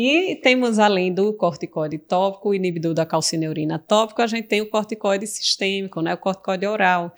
E temos, além do corticoide tópico, o inibidor da calcineurina tópico, a gente tem o corticoide sistêmico, né, o corticoide oral,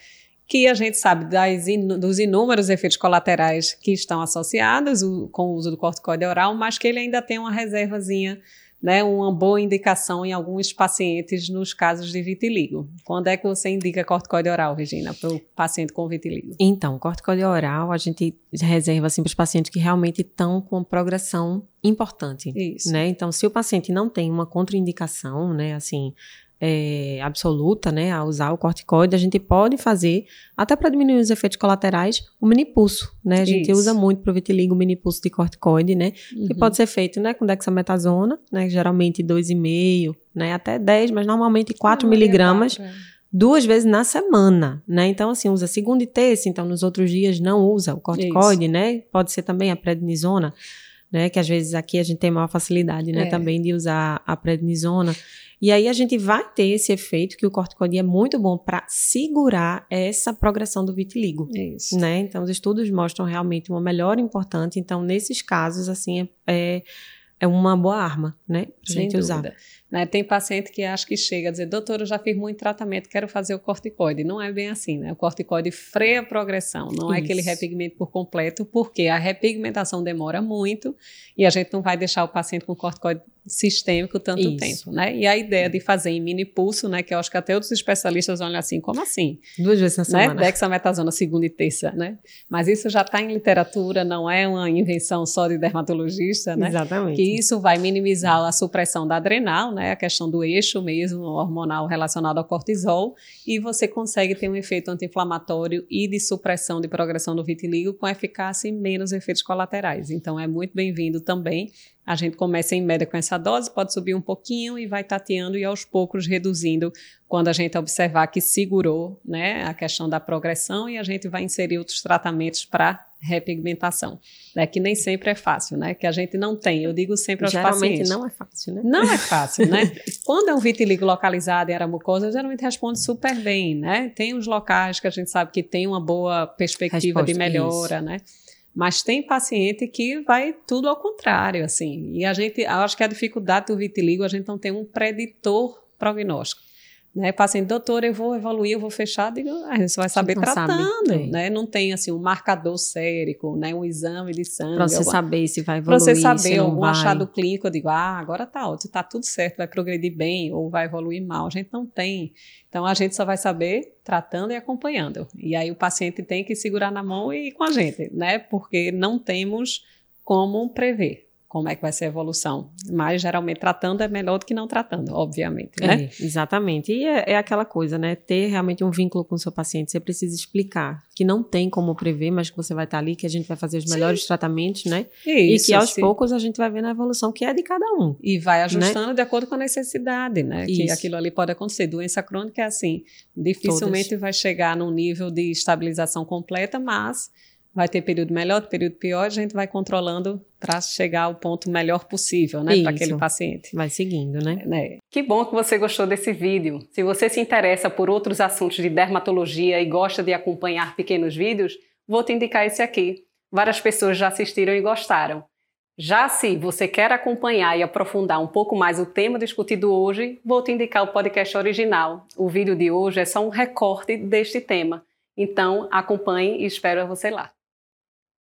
que a gente sabe in, dos inúmeros efeitos colaterais que estão associados o, com o uso do corticoide oral, mas que ele ainda tem uma reservazinha né, uma boa indicação em alguns pacientes nos casos de vitiligo. Quando é que você indica corticoide oral, Regina, para o paciente com vitiligo? Então, corticoide oral a gente reserva assim, para os pacientes que realmente estão com progressão importante. Isso. Né? Então, se o paciente não tem uma contraindicação, né, assim, é, absoluta, né, a usar o corticoide, a gente pode fazer, até para diminuir os efeitos colaterais, o minipulso, né? A gente Isso. usa muito para o vitiligo o minipulso de corticoide, né? Uhum. Que pode ser feito, né, com dexametasona, né, geralmente 2,5, né, até 10, mas normalmente 4 Não, miligramas. É duas vezes na semana, né? Então, assim, usa segunda e terça, então nos outros dias não usa o corticoide, Isso. né? Pode ser também a prednisona, né? Que às vezes aqui a gente tem maior facilidade, né? É. Também de usar a prednisona. E aí a gente vai ter esse efeito que o corticoide é muito bom para segurar essa progressão do vitiligo. Isso. Né? Então, os estudos mostram realmente uma melhora importante. Então, nesses casos, assim, é, é, é uma boa arma, né? Pra Sem gente dúvida. usar. Né? Tem paciente que acha que chega a dizer, doutor, eu já fiz muito tratamento, quero fazer o corticoide. Não é bem assim, né? O corticoide freia a progressão, não Isso. é aquele repigmento por completo, porque a repigmentação demora muito e a gente não vai deixar o paciente com corticoide sistêmico tanto Isso. tempo, né? E a ideia de fazer em mini pulso, né? Que eu acho que até outros especialistas olham assim, como assim? Duas vezes na né? semana. Dexametasona segunda e terça, né? Mas isso já está em literatura, não é uma invenção só de dermatologista, né? Exatamente. Que isso vai minimizar a supressão da adrenal, né? A questão do eixo mesmo, hormonal relacionado ao cortisol, e você consegue ter um efeito anti-inflamatório e de supressão de progressão do vitiligo com eficácia e menos efeitos colaterais. Então é muito bem-vindo também a gente começa em média com essa dose, pode subir um pouquinho e vai tateando e aos poucos reduzindo quando a gente observar que segurou né, a questão da progressão e a gente vai inserir outros tratamentos para repigmentação, né, que nem sempre é fácil, né, que a gente não tem. Eu digo sempre aos geralmente pacientes. Geralmente não é fácil, né? Não é fácil, né? Quando é um vitiligo localizado em era mucosa, geralmente responde super bem, né? Tem uns locais que a gente sabe que tem uma boa perspectiva Resposta, de melhora, isso. né? Mas tem paciente que vai tudo ao contrário, assim. E a gente, acho que a dificuldade do vitiligo, a gente não tem um preditor prognóstico. Né, paciente, doutor, eu vou evoluir, eu vou fechar, digo, ah, você vai saber não tratando, sabe. né? Não tem assim um marcador sérico, né? Um exame de sangue. Para você alguma... saber se vai evoluir. Para você saber algum vai. achado clínico, eu digo, ah, agora tá ótimo, tá tudo certo, vai progredir bem ou vai evoluir mal. A gente não tem. Então a gente só vai saber tratando e acompanhando. E aí o paciente tem que segurar na mão e ir com a gente, né? Porque não temos como prever como é que vai ser a evolução. Mas geralmente tratando é melhor do que não tratando, obviamente, né? É, exatamente. E é, é, aquela coisa, né? Ter realmente um vínculo com o seu paciente. Você precisa explicar que não tem como prever, mas que você vai estar ali, que a gente vai fazer os melhores sim. tratamentos, né? Isso, e que aos sim. poucos a gente vai ver na evolução que é de cada um. E vai ajustando né? de acordo com a necessidade, né? Isso. Que aquilo ali pode acontecer. Doença crônica é assim, dificilmente Todas. vai chegar num nível de estabilização completa, mas vai ter período melhor, período pior, a gente vai controlando para chegar ao ponto melhor possível, né, para aquele paciente. Vai seguindo, né? né? Que bom que você gostou desse vídeo. Se você se interessa por outros assuntos de dermatologia e gosta de acompanhar pequenos vídeos, vou te indicar esse aqui. Várias pessoas já assistiram e gostaram. Já se você quer acompanhar e aprofundar um pouco mais o tema discutido hoje, vou te indicar o podcast original. O vídeo de hoje é só um recorte deste tema. Então, acompanhe e espero você lá.